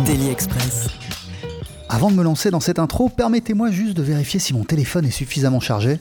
Daily Express. Avant de me lancer dans cette intro, permettez-moi juste de vérifier si mon téléphone est suffisamment chargé.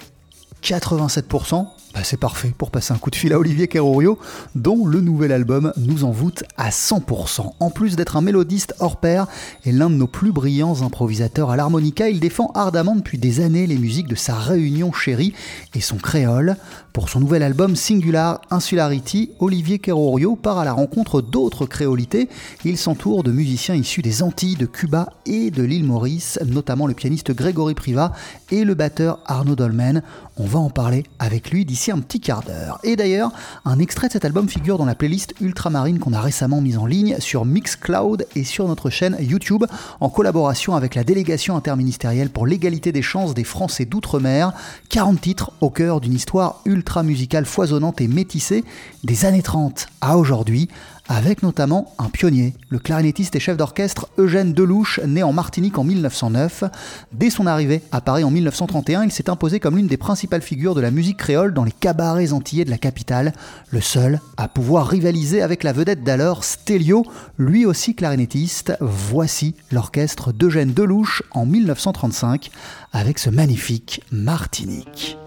87%, bah c'est parfait pour passer un coup de fil à Olivier Kerorio, dont le nouvel album nous envoûte à 100%. En plus d'être un mélodiste hors pair et l'un de nos plus brillants improvisateurs à l'harmonica, il défend ardemment depuis des années les musiques de sa réunion chérie et son créole. Pour son nouvel album Singular Insularity, Olivier Kerorio part à la rencontre d'autres créolités. Il s'entoure de musiciens issus des Antilles, de Cuba et de l'île Maurice, notamment le pianiste Grégory Priva et le batteur Arnaud Dolmen. On va en parler avec lui d'ici un petit quart d'heure. Et d'ailleurs, un extrait de cet album figure dans la playlist Ultramarine qu'on a récemment mise en ligne sur Mixcloud et sur notre chaîne YouTube en collaboration avec la délégation interministérielle pour l'égalité des chances des Français d'outre-mer. 40 titres au cœur d'une histoire ultra musicale foisonnante et métissée des années 30 à aujourd'hui avec notamment un pionnier, le clarinettiste et chef d'orchestre Eugène Delouche, né en Martinique en 1909. Dès son arrivée à Paris en 1931, il s'est imposé comme l'une des principales figures de la musique créole dans les cabarets antillais de la capitale, le seul à pouvoir rivaliser avec la vedette d'alors, Stelio, lui aussi clarinettiste. Voici l'orchestre d'Eugène Delouche en 1935 avec ce magnifique Martinique.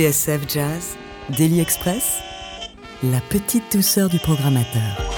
TSF Jazz, Daily Express, la petite douceur du programmateur.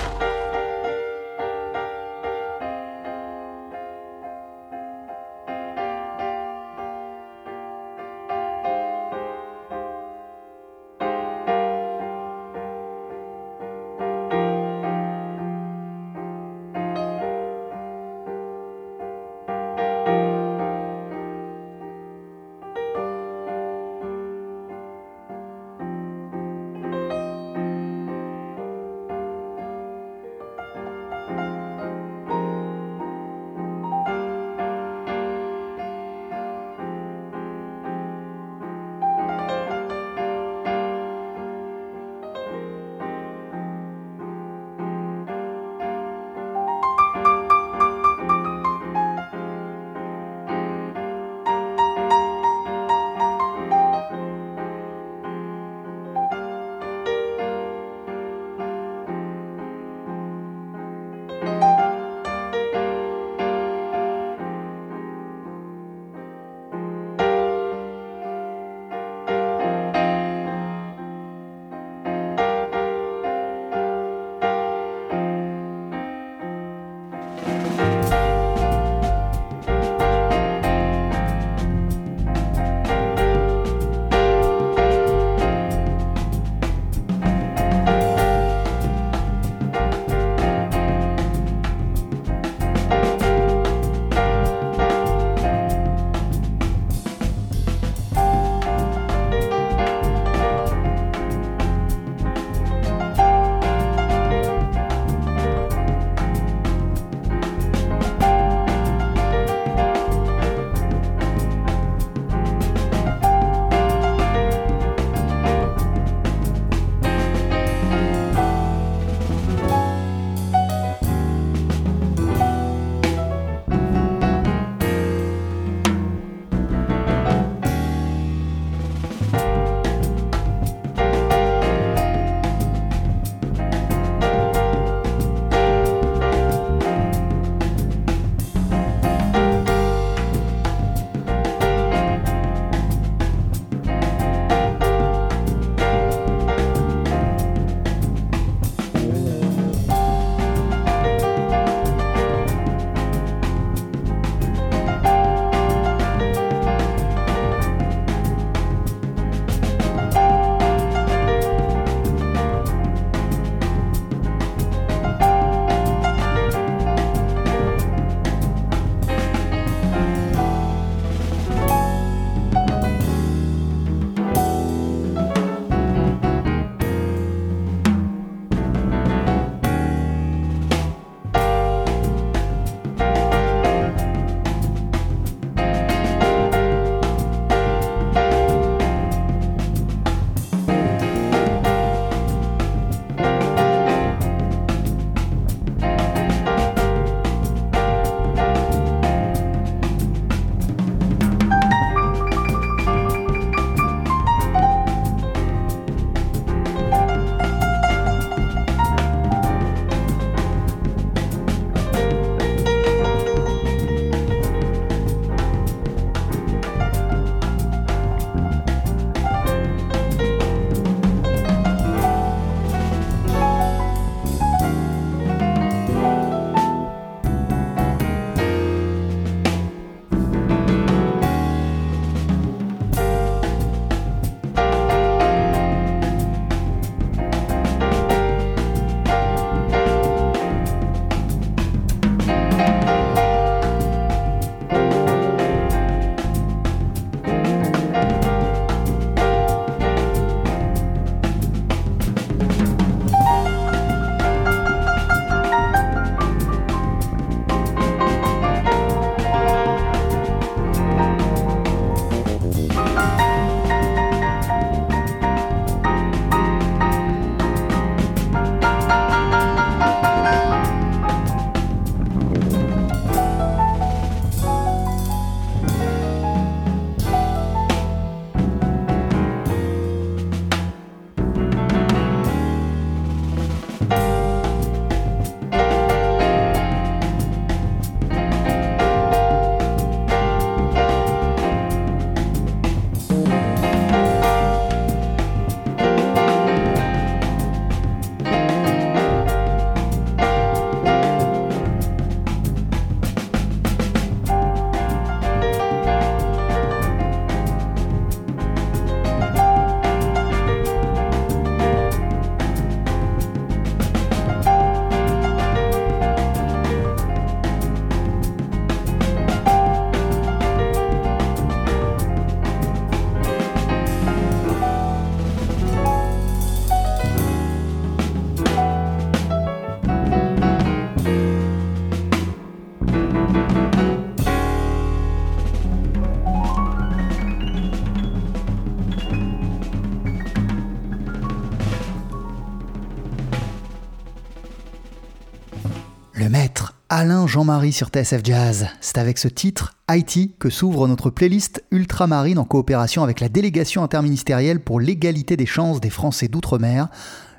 Alain Jean-Marie sur TSF Jazz. C'est avec ce titre, Haïti, que s'ouvre notre playlist ultramarine en coopération avec la délégation interministérielle pour l'égalité des chances des Français d'outre-mer.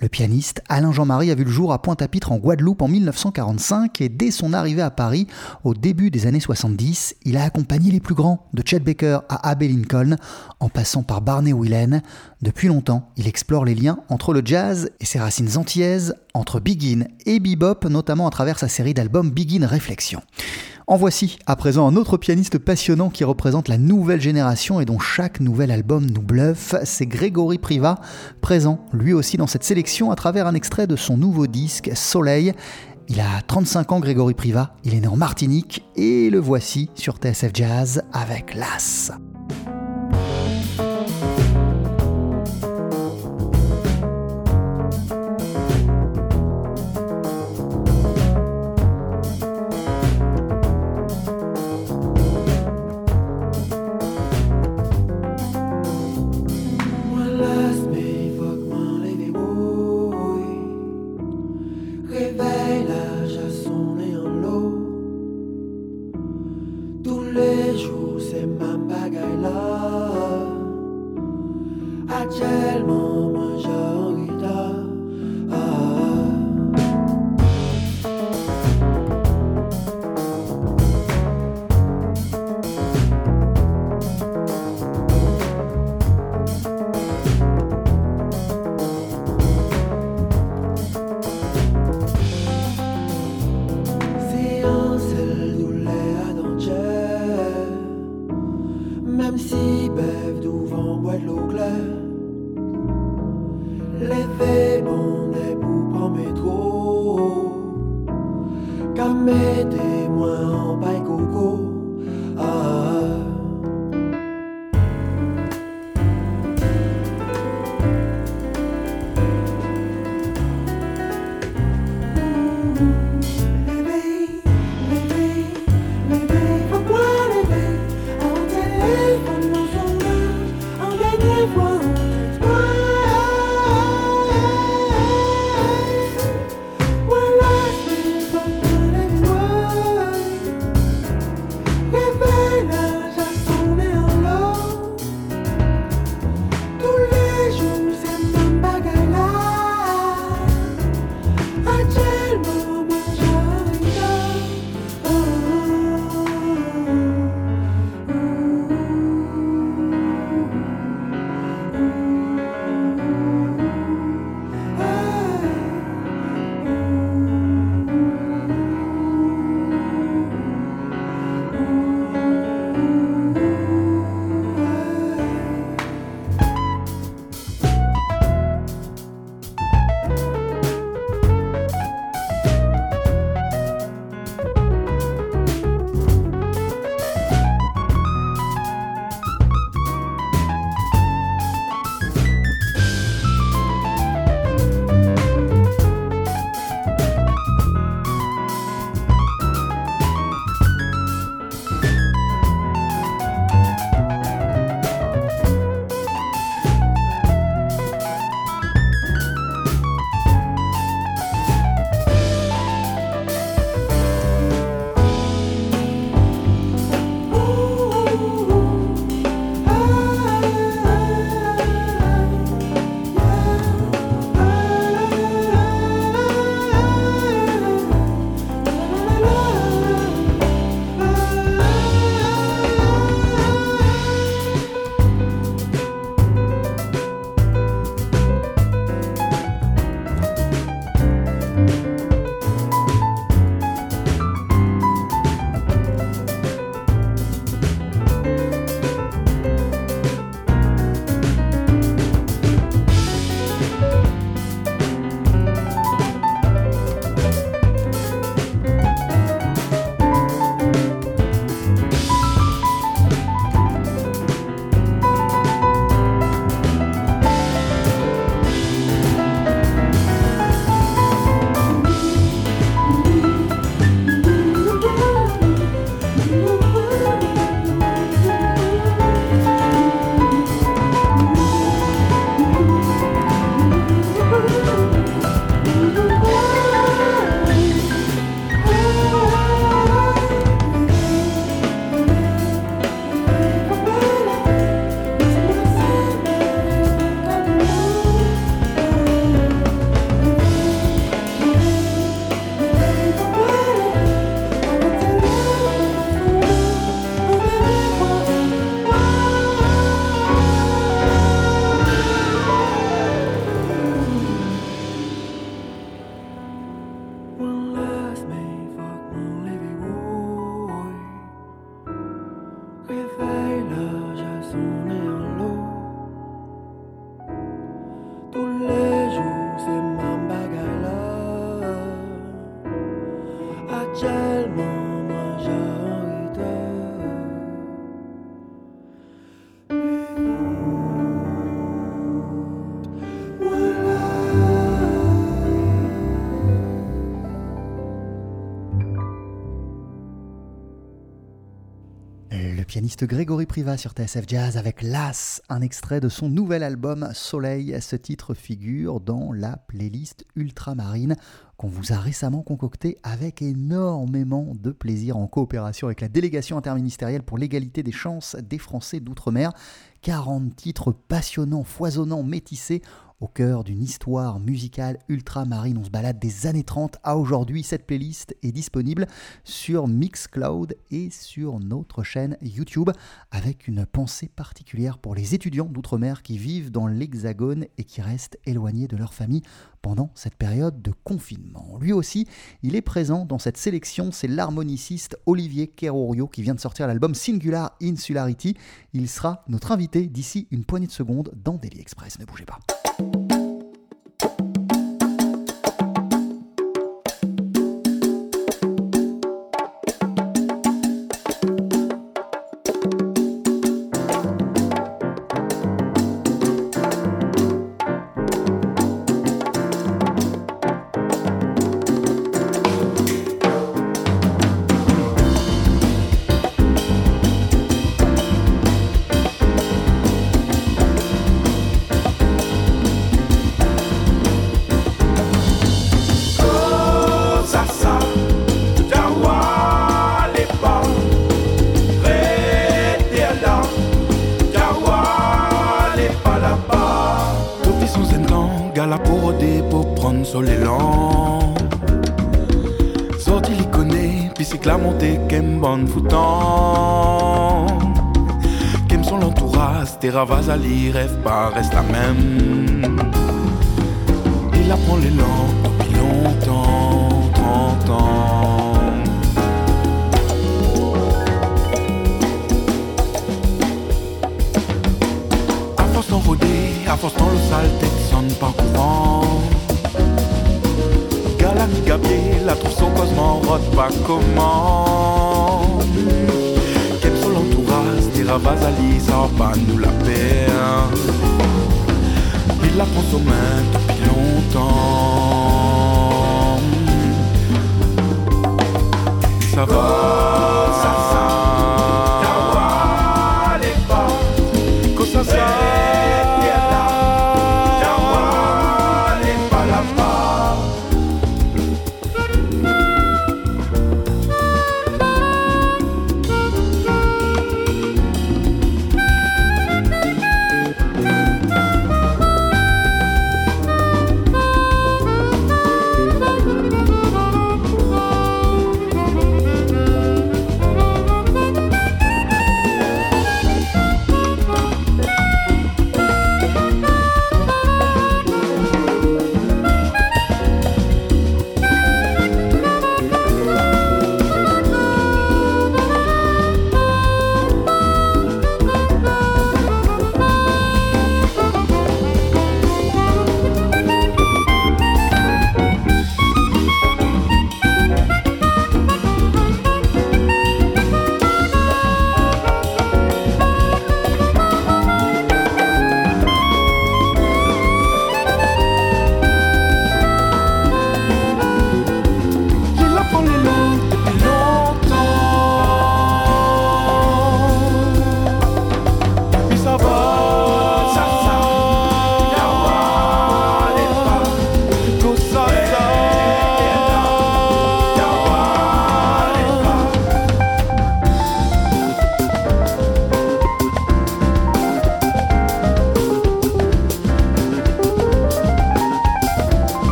Le pianiste Alain Jean-Marie a vu le jour à Pointe-à-Pitre en Guadeloupe en 1945 et dès son arrivée à Paris au début des années 70, il a accompagné les plus grands, de Chet Baker à Abbey Lincoln, en passant par Barney Whelan. Depuis longtemps, il explore les liens entre le jazz et ses racines antillaises, entre Begin et bebop, notamment à travers sa série d'albums Begin Réflexion. En voici à présent un autre pianiste passionnant qui représente la nouvelle génération et dont chaque nouvel album nous bluffe, c'est Grégory Priva, présent lui aussi dans cette sélection à travers un extrait de son nouveau disque Soleil. Il a 35 ans Grégory Priva, il est né en Martinique et le voici sur TSF Jazz avec Las. Pianiste Grégory Priva sur TSF Jazz avec Las, un extrait de son nouvel album Soleil. Ce titre figure dans la playlist Ultramarine qu'on vous a récemment concocté avec énormément de plaisir en coopération avec la délégation interministérielle pour l'égalité des chances des Français d'outre-mer. 40 titres passionnants, foisonnants, métissés au cœur d'une histoire musicale ultramarine. On se balade des années 30 à aujourd'hui. Cette playlist est disponible sur Mixcloud et sur notre chaîne YouTube avec une pensée particulière pour les étudiants d'outre-mer qui vivent dans l'Hexagone et qui restent éloignés de leur famille pendant cette période de confinement. Lui aussi, il est présent dans cette sélection, c'est l'harmoniciste Olivier Kerorio qui vient de sortir l'album Singular Insularity. Il sera notre invité d'ici une poignée de secondes dans Daily Express. Ne bougez pas. Vasali rêve pas reste la même. Il apprend l'élan depuis longtemps, 30 ans. À force d'enroder, à force dans le sale sonne pas courant. Galami Gabier, la trouve son cosmo, rote pas comment. Ça va pas nous la paix. Il la prend aux mains depuis longtemps. Ça va,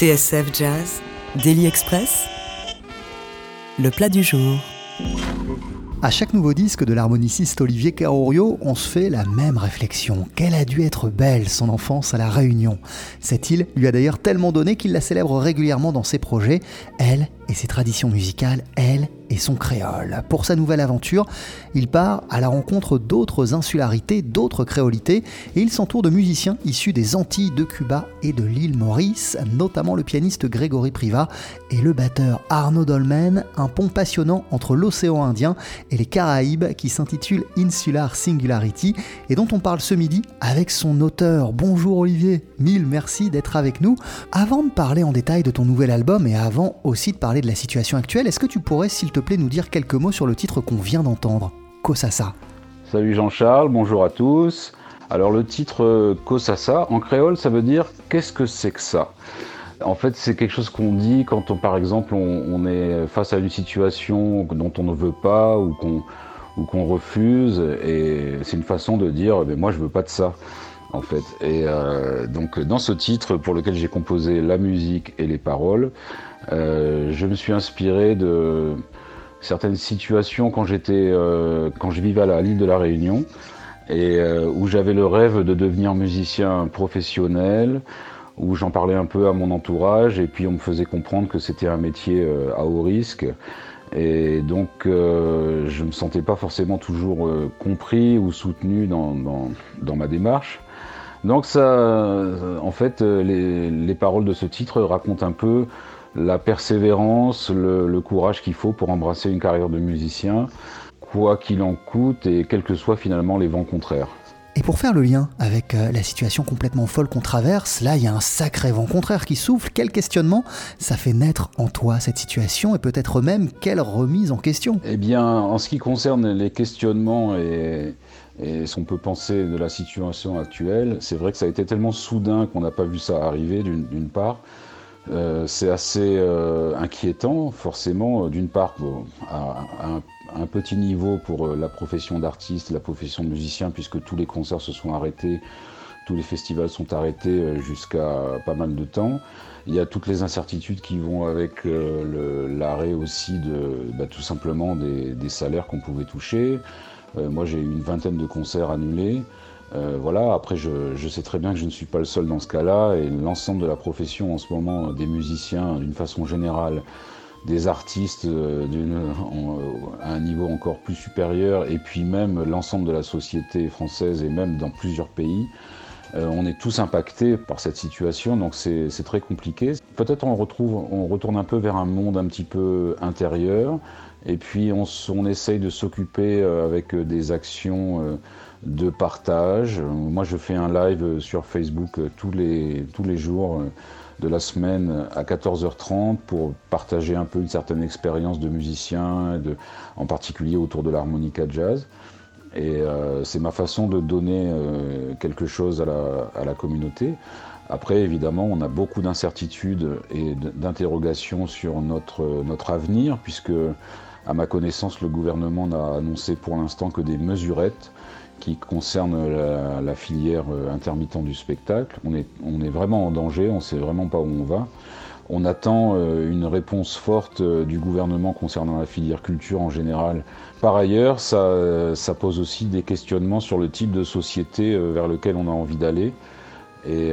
TSF Jazz, Daily Express, le plat du jour. À chaque nouveau disque de l'harmoniciste Olivier Carorio, on se fait la même réflexion. Quelle a dû être belle son enfance à La Réunion? Cette île lui a d'ailleurs tellement donné qu'il la célèbre régulièrement dans ses projets. Elle et ses traditions musicales, elle et son créole. Pour sa nouvelle aventure, il part à la rencontre d'autres insularités, d'autres créolités, et il s'entoure de musiciens issus des Antilles, de Cuba et de l'île Maurice, notamment le pianiste Grégory Priva et le batteur Arnaud Dolmen, un pont passionnant entre l'océan Indien et les Caraïbes qui s'intitule Insular Singularity et dont on parle ce midi avec son auteur. Bonjour Olivier, mille merci d'être avec nous. Avant de parler en détail de ton nouvel album et avant aussi de parler de la situation actuelle, est-ce que tu pourrais s'il te plaît nous dire quelques mots sur le titre qu'on vient d'entendre, Kosasa Salut Jean-Charles, bonjour à tous. Alors le titre euh, Kosasa, en créole, ça veut dire qu'est-ce que c'est que ça? En fait, c'est quelque chose qu'on dit quand, on, par exemple, on, est face à une situation dont on ne veut pas ou qu'on refuse, et c'est une façon de dire, mais moi, je veux pas de ça, en fait. Et euh, donc, dans ce titre, pour lequel j'ai composé la musique et les paroles, euh, je me suis inspiré de certaines situations quand j'étais, euh, quand je vivais à l'île de la Réunion et euh, où j'avais le rêve de devenir musicien professionnel, où j'en parlais un peu à mon entourage et puis on me faisait comprendre que c'était un métier à haut risque. Et donc, euh, je ne me sentais pas forcément toujours compris ou soutenu dans, dans, dans, ma démarche. Donc, ça, en fait, les, les, paroles de ce titre racontent un peu la persévérance, le, courage qu'il faut pour embrasser une carrière de musicien, quoi qu'il en coûte et quels que soient finalement les vents contraires. Et pour faire le lien avec euh, la situation complètement folle qu'on traverse, là il y a un sacré vent contraire qui souffle. Quel questionnement ça fait naître en toi cette situation et peut-être même quelle remise en question? Eh bien, en ce qui concerne les questionnements et, et ce qu'on peut penser de la situation actuelle, c'est vrai que ça a été tellement soudain qu'on n'a pas vu ça arriver d'une part. Euh, c'est assez euh, inquiétant, forcément, d'une part à, un, petit niveau pour euh, la profession d'artiste, la profession de musicien, puisque tous les concerts se sont arrêtés, tous les festivals sont arrêtés jusqu'à pas mal de temps. Il y a toutes les incertitudes qui vont avec l'arrêt aussi de bah, tout simplement des salaires qu'on pouvait toucher. moi j'ai eu une vingtaine de concerts annulés. Euh, voilà, après je, sais très bien que je ne suis pas le seul dans ce cas-là et l'ensemble de la profession en ce moment, des musiciens d'une façon générale, des artistes euh, à un niveau encore plus supérieur et puis même l'ensemble de la société française et même dans plusieurs pays, euh, on est tous impactés par cette situation, donc c'est très compliqué. Peut-être on retourne un peu vers un monde un petit peu intérieur, et puis on essaye de s'occuper avec des actions de partage. Moi, je fais un live sur Facebook tous les, tous les jours de la semaine à 14h30 pour partager un peu une certaine expérience de musicien, en particulier autour de l'harmonica jazz. Et euh, c'est ma façon de donner euh, quelque chose à la, à la, communauté. Après, évidemment, on a beaucoup d'incertitudes et d'interrogations sur notre, notre avenir, puisque, à ma connaissance, le gouvernement n'a annoncé pour l'instant que des mesurettes qui concerne la, filière euh, intermittent du spectacle. On est, vraiment en danger, on ne sait vraiment pas où on va. On attend euh, une réponse forte euh, du gouvernement concernant la filière culture en général. Par ailleurs, ça, ça pose aussi des questionnements sur le type de société vers lequel on a envie d'aller. Et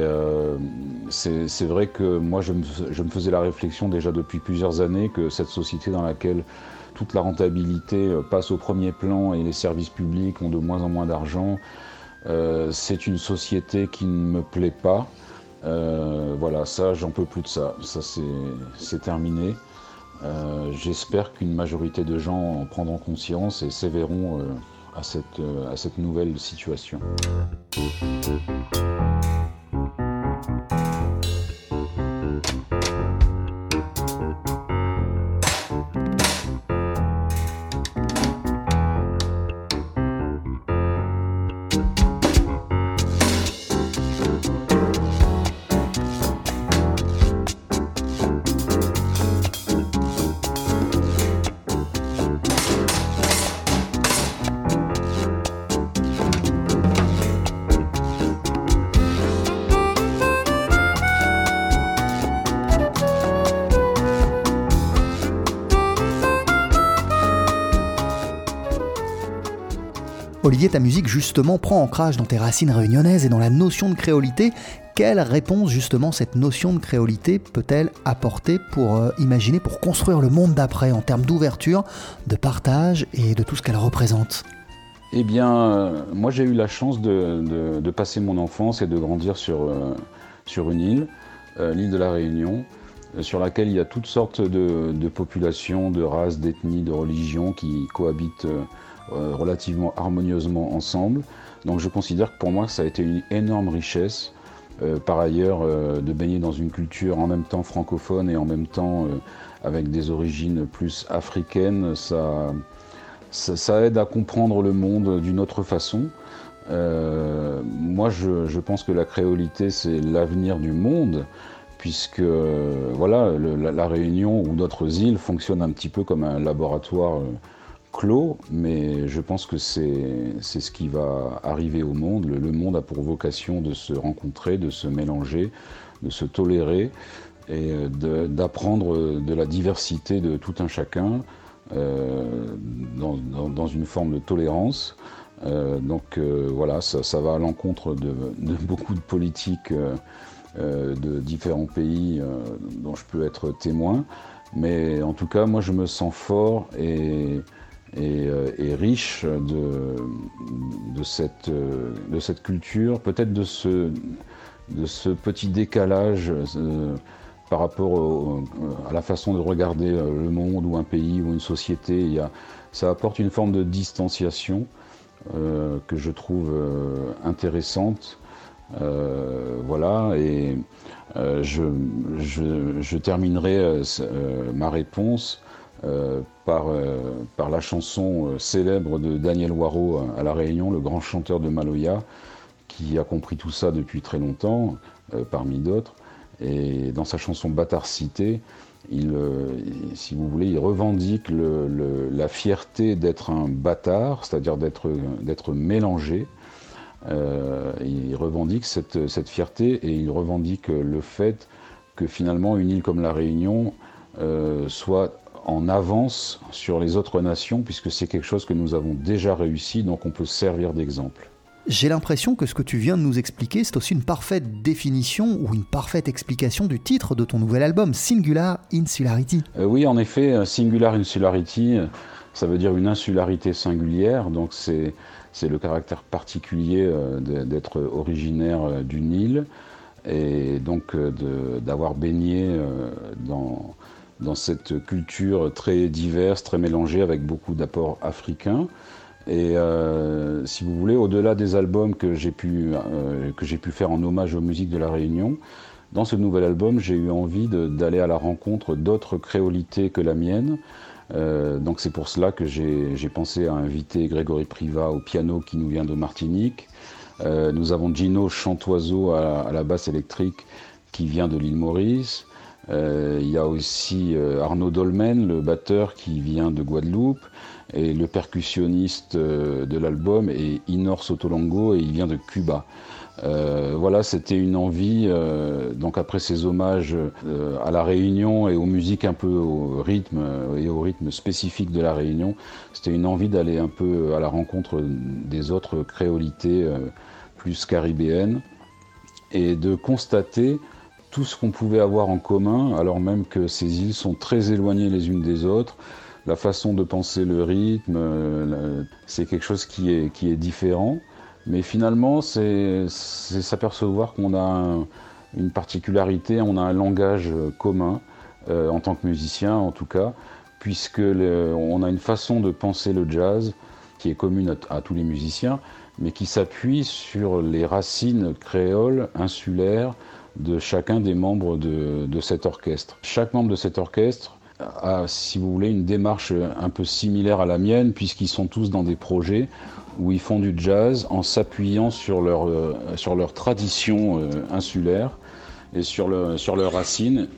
c'est vrai que moi, je me, faisais la réflexion déjà depuis plusieurs années que cette société dans laquelle toute la rentabilité euh, passe au premier plan et les services publics ont de moins en moins d'argent. Euh, c'est une société qui ne me plaît pas. Euh, voilà, ça, j'en peux plus de ça. Ça, c'est terminé. J'espère qu'une majorité de gens en prendront conscience et cette, à cette nouvelle situation. thank you Ta musique justement prend ancrage dans tes racines réunionnaises et dans la notion de créolité. Quelle réponse justement cette notion de créolité peut-elle apporter pour euh, imaginer, pour construire le monde d'après en termes d'ouverture, de partage et de tout ce qu'elle représente? Eh bien, euh, moi j'ai eu la chance de, passer mon enfance et de grandir sur, euh, une île, l'île de la Réunion, sur laquelle il y a toutes sortes de, populations, de races, d'ethnies, de religions qui cohabitent relativement harmonieusement ensemble. Donc je considère que pour moi ça a été une énorme richesse. Euh, par ailleurs, euh, de baigner dans une culture en même temps francophone et en même temps avec des origines plus africaines, ça, ça, aide à comprendre le monde d'une autre façon. moi, je, pense que la créolité, c'est l'avenir du monde, puisque voilà, la, Réunion ou d'autres îles fonctionnent un petit peu comme un laboratoire mais je pense que c'est ce qui va arriver au monde. Le, monde a pour vocation de se rencontrer, de se mélanger, de se tolérer et d'apprendre de, la diversité de tout un chacun euh, dans, une forme de tolérance. Euh, donc euh, voilà, ça, va à l'encontre de, beaucoup de politiques de différents pays dont je peux être témoin. Mais en tout cas, moi je me sens fort et, euh, et, riche de, de, cette, euh, de cette culture, peut-être de ce, petit décalage euh, par rapport à la façon de regarder le monde ou un pays ou une société. Il y a, ça apporte une forme de distanciation que je trouve intéressante. voilà, et je, terminerai ma réponse euh, par, euh, par, la chanson euh, célèbre de Daniel Waro à La Réunion, le grand chanteur de Maloya, qui a compris tout ça depuis très longtemps, parmi d'autres. Et dans sa chanson Bâtard Cité, il, si vous voulez, il revendique la fierté d'être un bâtard, c'est-à-dire d'être mélangé. il revendique cette, fierté et il revendique le fait que finalement une île comme la Réunion soit en avance sur les autres nations, puisque c'est quelque chose que nous avons déjà réussi, donc on peut servir d'exemple. J'ai l'impression que ce que tu viens de nous expliquer, c'est aussi une parfaite définition ou une parfaite explication du titre de ton nouvel album, Singular Insularity. Euh, oui, en effet, euh, Singular Insularity, ça veut dire une insularité singulière, donc c'est le caractère particulier euh, d'être originaire d'une île et donc d'avoir baigné dans dans cette culture très diverse, très mélangée, avec beaucoup d'apports africains. Et euh, si vous voulez, au-delà des albums que j'ai pu, euh, que pu faire en hommage aux musiques de la Réunion, dans ce nouvel album, j'ai eu envie d'aller à la rencontre d'autres créolités que la mienne. Euh, donc c'est pour cela que j'ai pensé à inviter Grégory Priva au piano qui nous vient de Martinique. nous avons Gino Chantoiseau à la basse électrique qui vient de l'île Maurice. Euh, il y a aussi euh, Arnaud Dolmen, le batteur qui vient de Guadeloupe, et le percussionniste euh, de l'album est Inor Sotolongo et il vient de Cuba. voilà, c'était une envie, donc après ces hommages à la Réunion et aux musiques un peu au rythme et au rythme spécifique de la Réunion, c'était une envie d'aller un peu à la rencontre des autres créolités plus caribéennes et de constater tout ce qu'on pouvait avoir en commun, alors même que ces îles sont très éloignées les unes des autres. La façon de penser le rythme, euh, c'est quelque chose qui est, qui est différent. Mais finalement, c'est s'apercevoir qu'on a une particularité, on a un langage commun, euh, en tant que musicien en tout cas, puisque on a une façon de penser le jazz qui est commune à tous les musiciens, mais qui s'appuie sur les racines créoles, insulaires, de chacun des membres de, cet orchestre. Chaque membre de cet orchestre a, si vous voulez, une démarche un peu similaire à la mienne, puisqu'ils sont tous dans des projets où ils font du jazz en s'appuyant sur leur, euh, sur leur tradition euh, insulaire et sur, sur leurs racines,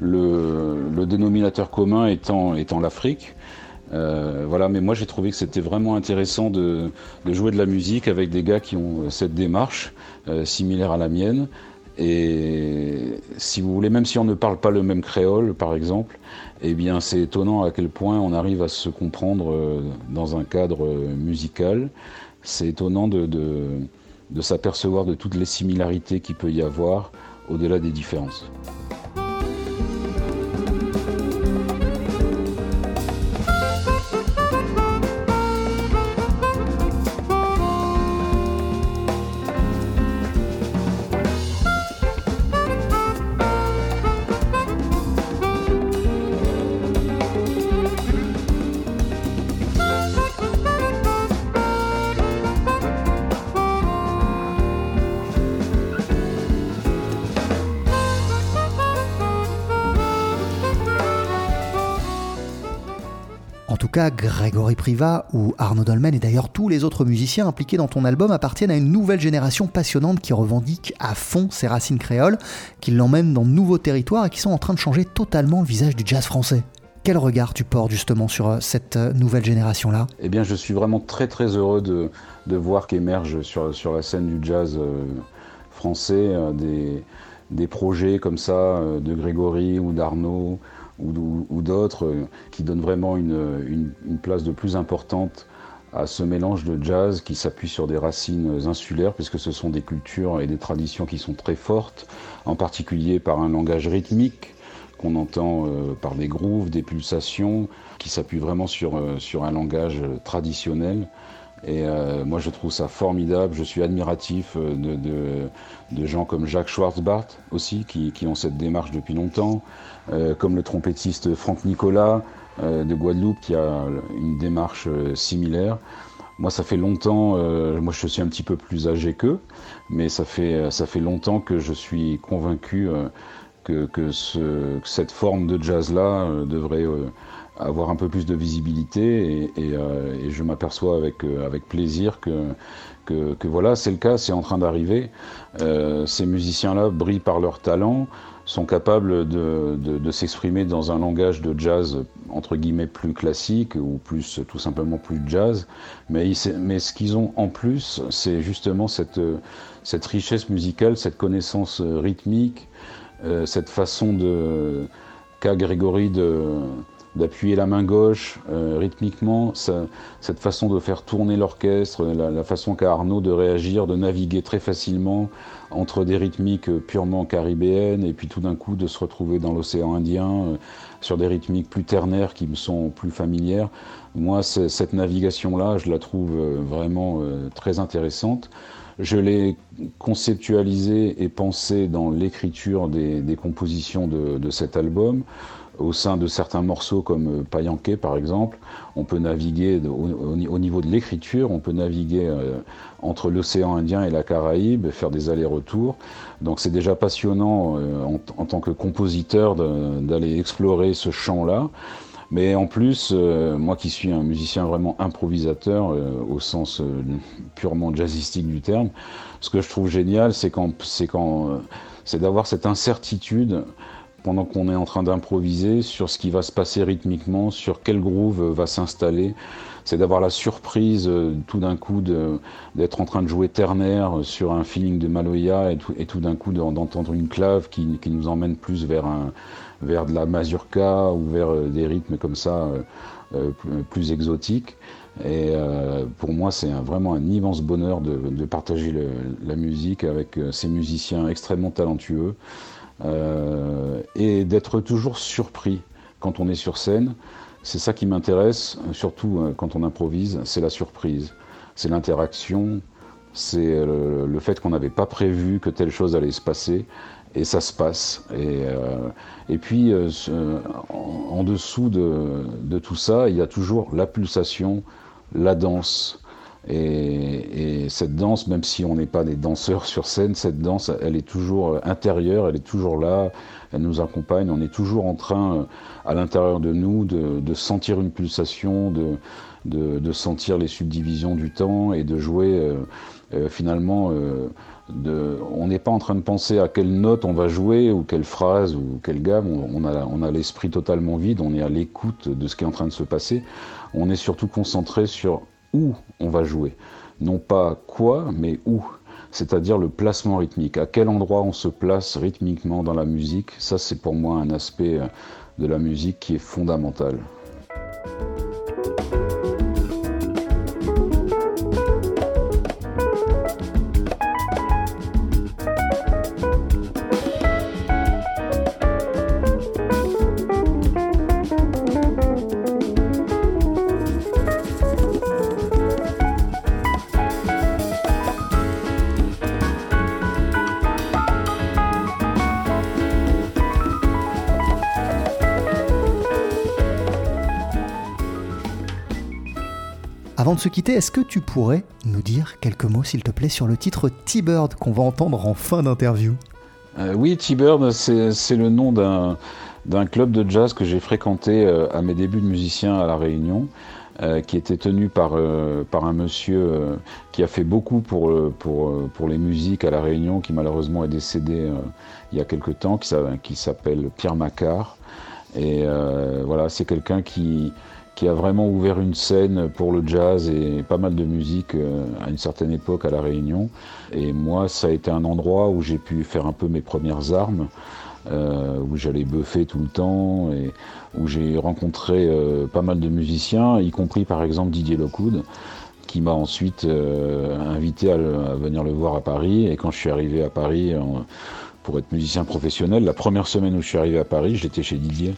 le, dénominateur commun étant, étant l'Afrique. Euh, voilà, mais moi j'ai trouvé que c'était vraiment intéressant de, jouer de la musique avec des gars qui ont cette démarche similaire à la mienne, et si vous voulez, même si on ne parle pas le même créole, par exemple, eh bien, c'est étonnant à quel point on arrive à se comprendre euh, dans un cadre euh, musical. c'est étonnant de, de s'apercevoir de toutes les similarités qu'il peut y avoir au-delà des différences. Ou Arnaud Dolmen et d'ailleurs tous les autres musiciens impliqués dans ton album appartiennent à une nouvelle génération passionnante qui revendique à fond ses racines créoles, qui l'emmène dans de nouveaux territoires et qui sont en train de changer totalement le visage du jazz français. Quel regard tu portes justement sur euh, cette euh, nouvelle génération-là? Eh bien, je suis vraiment très très heureux de, voir qu'émergent sur, la scène du jazz euh, français des projets comme ça de Grégory ou d'Arnaud ou, d'autres euh, qui donnent vraiment une, place de plus importante à ce mélange de jazz qui s'appuie sur des racines insulaires, puisque ce sont des cultures et des traditions qui sont très fortes, en particulier par un langage rythmique qu'on entend euh, par des grooves, des pulsations, qui s'appuient vraiment sur, euh, sur un langage traditionnel. Et moi, je trouve ça formidable. Je suis admiratif de, de, gens comme Jacques Schwarzbart aussi, qui, qui, ont cette démarche depuis longtemps. Euh, comme le trompettiste Franck Nicolas euh, de Guadeloupe qui a une démarche euh, similaire. Moi, ça fait longtemps, moi je suis un petit peu plus âgé qu'eux, mais ça fait, ça fait longtemps que je suis convaincu que, que, ce, cette forme de jazz-là devrait avoir un peu plus de visibilité et, et, et je m'aperçois avec, avec plaisir que, que, que voilà, c'est le cas, c'est en train d'arriver. ces musiciens-là brillent par leur talent, sont capables de, de, s'exprimer dans un langage de jazz entre guillemets plus classique ou plus tout simplement plus jazz. Mais, mais ce qu'ils ont en plus, c'est justement cette, cette richesse musicale, cette connaissance rythmique, euh, cette façon de qu'a Grégory de d'appuyer la main gauche euh, rythmiquement, cette façon de faire tourner l'orchestre, la, façon qu'a Arnaud de réagir, de naviguer très facilement entre des rythmiques purement caribéennes et puis tout d'un coup de se retrouver dans l'océan Indien euh, sur des rythmiques plus ternaires qui me sont plus familières. Moi, cette navigation-là, je la trouve euh, vraiment très intéressante. Je l'ai conceptualisé et pensé dans l'écriture des, compositions de, de cet album au sein de certains morceaux comme euh, Payanquet par exemple, on peut naviguer au, niveau de l'écriture, on peut naviguer euh, entre l'océan Indien et la Caraïbe, faire des allers-retours. Donc c'est déjà passionnant euh, en, tant que compositeur d'aller explorer ce champ-là. Mais en plus, moi qui suis un musicien vraiment improvisateur au sens purement jazzistique du terme, ce que je trouve génial, c'est c'est d'avoir cette incertitude pendant qu'on est en train d'improviser sur ce qui va se passer rythmiquement, sur quel groove va s'installer. C'est d'avoir la surprise euh, tout d'un coup d'être en train de jouer ternaire sur un feeling de Maloya et tout, d'un coup d'entendre une clave qui, nous emmène plus vers, de la mazurka ou vers euh, des rythmes comme ça euh, plus exotiques. Et pour moi, c'est vraiment un immense bonheur de, partager la musique avec ces musiciens extrêmement talentueux. Euh, et d'être toujours surpris quand on est sur scène. C'est ça qui m'intéresse, surtout euh, quand on improvise, c'est la surprise, c'est l'interaction, c'est euh, le, fait qu'on n'avait pas prévu que telle chose allait se passer, et ça se passe. Et, et puis, en, dessous de, de, tout ça, il y a toujours la pulsation, la danse, et, cette danse, même si on n'est pas des danseurs sur scène, cette danse, elle est toujours intérieure, elle est toujours là, elle nous accompagne. On est toujours en train, euh, à l'intérieur de nous, de, sentir une pulsation, de, de, sentir les subdivisions du temps et de jouer euh, euh, finalement. on n'est pas en train de penser à quelle note on va jouer ou quelle phrase ou quelle gamme. On, a, on a l'esprit totalement vide, on est à l'écoute de ce qui est en train de se passer. On est surtout concentré sur où on va jouer. Non pas quoi, mais où. C'est-à-dire le placement rythmique. À quel endroit on se place rythmiquement dans la musique. Ça, c'est pour moi un aspect euh, de la musique qui est fondamental. Se quitter, est-ce que tu pourrais nous dire quelques mots, s'il te plaît, sur le titre T-Bird qu'on va entendre en fin d'interview? Euh, Oui, T-Bird, c'est le nom d'un club de jazz que j'ai fréquenté euh, à mes débuts de musicien à La Réunion. Euh, qui était tenu par, par un monsieur qui a fait beaucoup pour, pour, pour les musiques à La Réunion, qui malheureusement est décédé il y a quelque temps, qui s'appelle Pierre Macquart. Et voilà, c'est quelqu'un qui, qui a vraiment ouvert une scène pour le jazz et pas mal de musique euh, à une certaine époque à La Réunion. Et moi, ça a été un endroit où j'ai pu faire un peu mes premières armes, euh, où j'allais buffer tout le temps et où j'ai rencontré euh, pas mal de musiciens, y compris par exemple Didier Lockwood qui m'a ensuite invité à, venir le voir à Paris. Et quand je suis arrivé à Paris pour être musicien professionnel, la première semaine où je suis arrivé à Paris, j'étais chez Didier.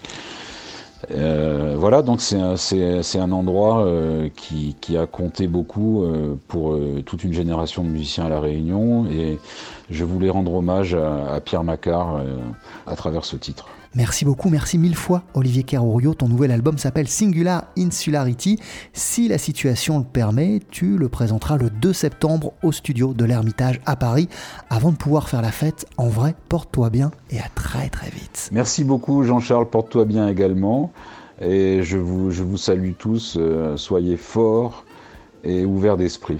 Euh, voilà, donc c'est un, endroit euh, qui, a compté beaucoup euh, pour toute une génération de musiciens à La Réunion et je voulais rendre hommage à, Pierre Macquart à travers ce titre. Merci beaucoup, merci mille fois Olivier Carrourio. Ton nouvel album s'appelle Singular Insularity. Si la situation le permet, tu le présenteras le 2 septembre au studio de l'Ermitage à Paris. Avant de pouvoir faire la fête, en vrai, porte-toi bien et à très très vite. Merci beaucoup Jean-Charles, porte-toi bien également. Et je vous, je vous salue tous, euh, soyez forts et ouverts d'esprit.